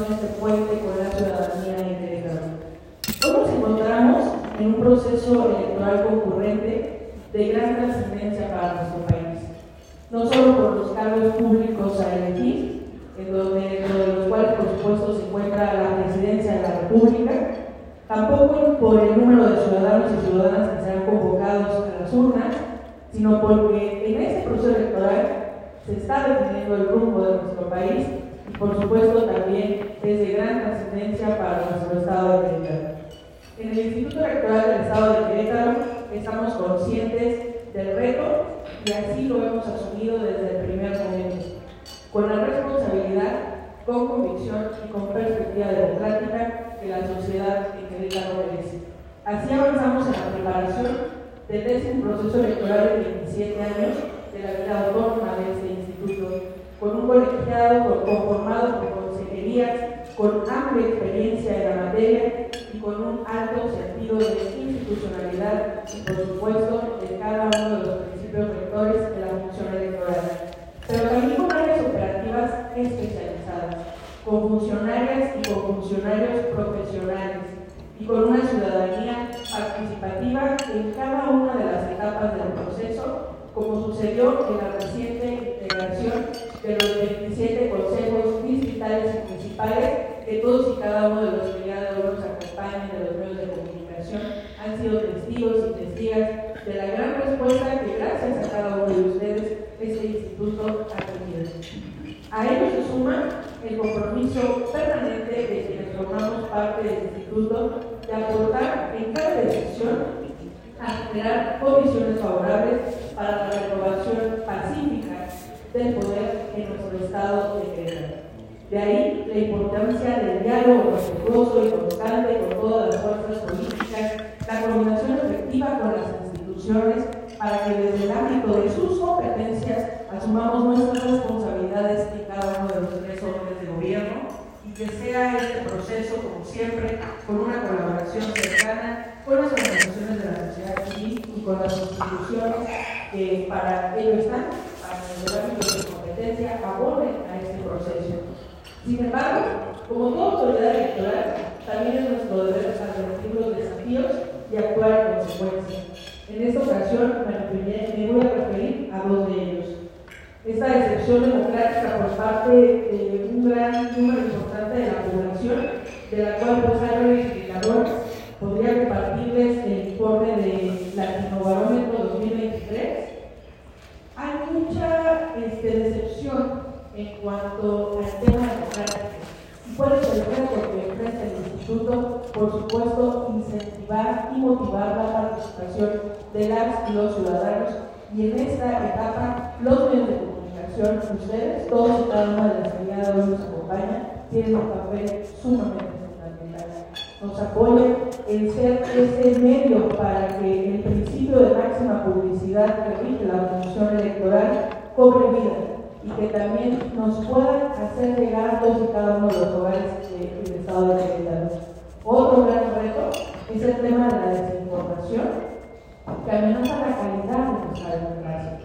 este puente con la ciudadanía Querétaro. Hoy nos encontramos en un proceso electoral concurrente de gran trascendencia para nuestro país, no solo por los cargos públicos a elegir, en donde, dentro de los cuales por supuesto se encuentra la presidencia de la República, tampoco por el número de ciudadanos y ciudadanas que serán convocados a las urnas, sino porque en este proceso electoral se está definiendo el rumbo de nuestro país por supuesto también es de gran trascendencia para nuestro estado de Querétaro. En el Instituto Electoral del Estado de Querétaro estamos conscientes del reto y así lo hemos asumido desde el primer momento, con la responsabilidad, con convicción y con perspectiva democrática que la sociedad en Querétaro merece. Así avanzamos en la preparación del décimo proceso electoral de 27 años de la vida autónoma de este instituto, con un colegiado conformado por consejerías con amplia experiencia en la materia y con un alto sentido de institucionalidad y, por supuesto, de cada uno de los principios rectores de la función electoral, pero también con áreas operativas especializadas, con funcionarias y con funcionarios profesionales y con una ciudadanía participativa en cada una de las etapas del proceso, como sucedió en la reciente integración de los 27 consejos distritales y municipales, que todos y cada uno de los que nos acompañan de los medios de comunicación han sido testigos y testigas de la gran respuesta que gracias a cada uno de ustedes este instituto ha tenido. A ello se suma el compromiso permanente de quienes formamos parte del instituto de aportar en cada decisión a generar condiciones favorables para la renovación pacífica del poder en nuestro estado de Querétaro. De ahí la importancia del diálogo respetuoso y constante con todas las fuerzas políticas, la coordinación efectiva con las instituciones para que desde el ámbito de sus competencias asumamos nuestras responsabilidades en cada uno de los tres órdenes de gobierno que sea este proceso, como siempre, con una colaboración cercana con las organizaciones de la sociedad civil y con las instituciones que para ello están, para el de competencia, abonen a este proceso. Sin embargo, como toda autoridad electoral, también es nuestro deber advertir los desafíos y actuar en consecuencia. En esta ocasión me, voy a referir a dos de ellos. Esta decepción democrática por parte de un gran número de de la cual hay verificadores podría compartirles el informe de Latinobarómetro 2023. Hay mucha este, decepción en cuanto al tema democrático. ¿Y cuál es el reto que ofrece el Instituto? Por supuesto, incentivar y motivar la participación de las y los ciudadanos. Y en esta etapa, los medios de comunicación, ustedes, todos y cada una de las que nos acompañan, tienen un papel sumamente nos apoya en ser ese medio para que el principio de máxima publicidad que rige la función electoral cobre vida y que también nos puedan hacer llegar todos y cada uno de los hogares del Estado de Querétaro. Otro gran reto es el tema de la desinformación que amenaza la calidad de nuestra democracia.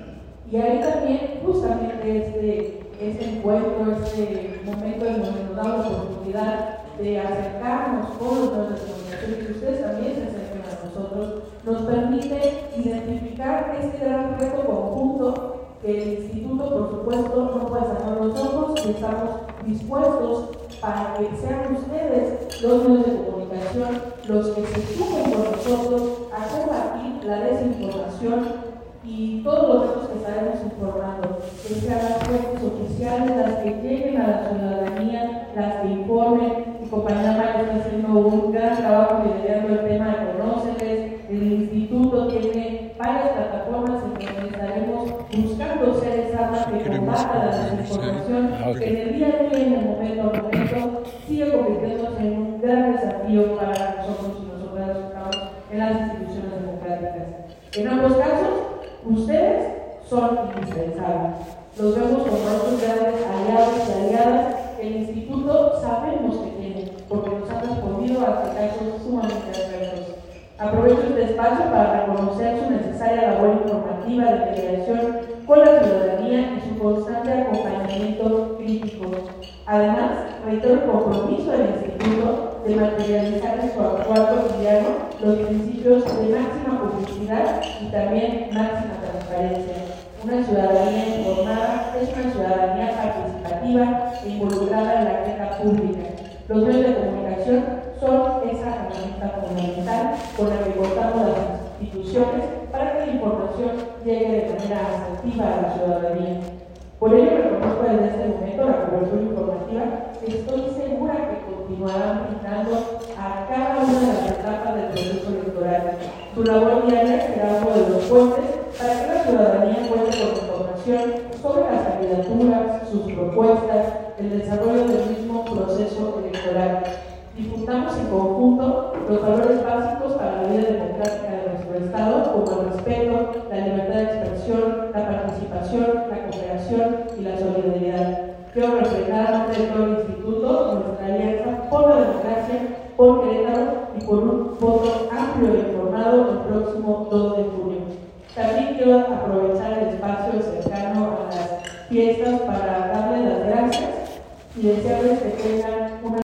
Y ahí también, justamente este, este encuentro, este momento en donde nos da la oportunidad de acercarnos con los de comunicación y que ustedes también se acerquen a nosotros, nos permite identificar este gran reto conjunto que el instituto, por supuesto, no puede cerrar los ojos y estamos dispuestos para que sean ustedes los medios de comunicación los que se sumen con nosotros a combatir la desinformación y todos los datos que estaremos informando, que sean las fuentes oficiales, las que lleguen a la ciudadanía, las que informen. Compañera María está haciendo un gran trabajo liderando el tema de Conóceles. El instituto tiene varias plataformas en donde estaremos buscando ser esa que combata la desinformación, ah, que en el día en el momento a momento, sigue convirtiéndose en un gran desafío para nosotros y nosotras los estamos en las instituciones democráticas. En ambos casos, Ustedes son indispensables. Los vemos como estos grandes aliados y aliadas que el instituto sabemos que tiene, porque nos han respondido a casos sumamente adversos. Aprovecho este espacio para reconocer necesaria labor informativa de mediación con la ciudadanía y su constante acompañamiento crítico. Además, reitero el compromiso del Instituto de materializar en su actual cotidiano los principios de máxima publicidad y también máxima transparencia. Una ciudadanía informada es una ciudadanía participativa e involucrada en la agenda pública. Los medios de comunicación son esa herramienta fundamental con la que contamos las instituciones para que la información llegue de manera asertiva a la ciudadanía. Por ello reconozco desde este momento la cobertura informativa y estoy segura brindando a cada una de las etapas del proceso electoral. Su labor diaria será uno de los puentes para que la ciudadanía cuente con información sobre las candidaturas, sus propuestas, el desarrollo del mismo proceso electoral. Difundamos en conjunto los valores básicos para la vida democrática de nuestro Estado, como el respeto, la libertad de expresión, la participación, la cooperación y la solidaridad. Quiero reflejar ante todo el Instituto nuestra alianza por la democracia, por Querétaro y por un voto amplio e informado el próximo 2 de junio. También quiero aprovechar el espacio cercano a las fiestas para darles las gracias y desearles que tengan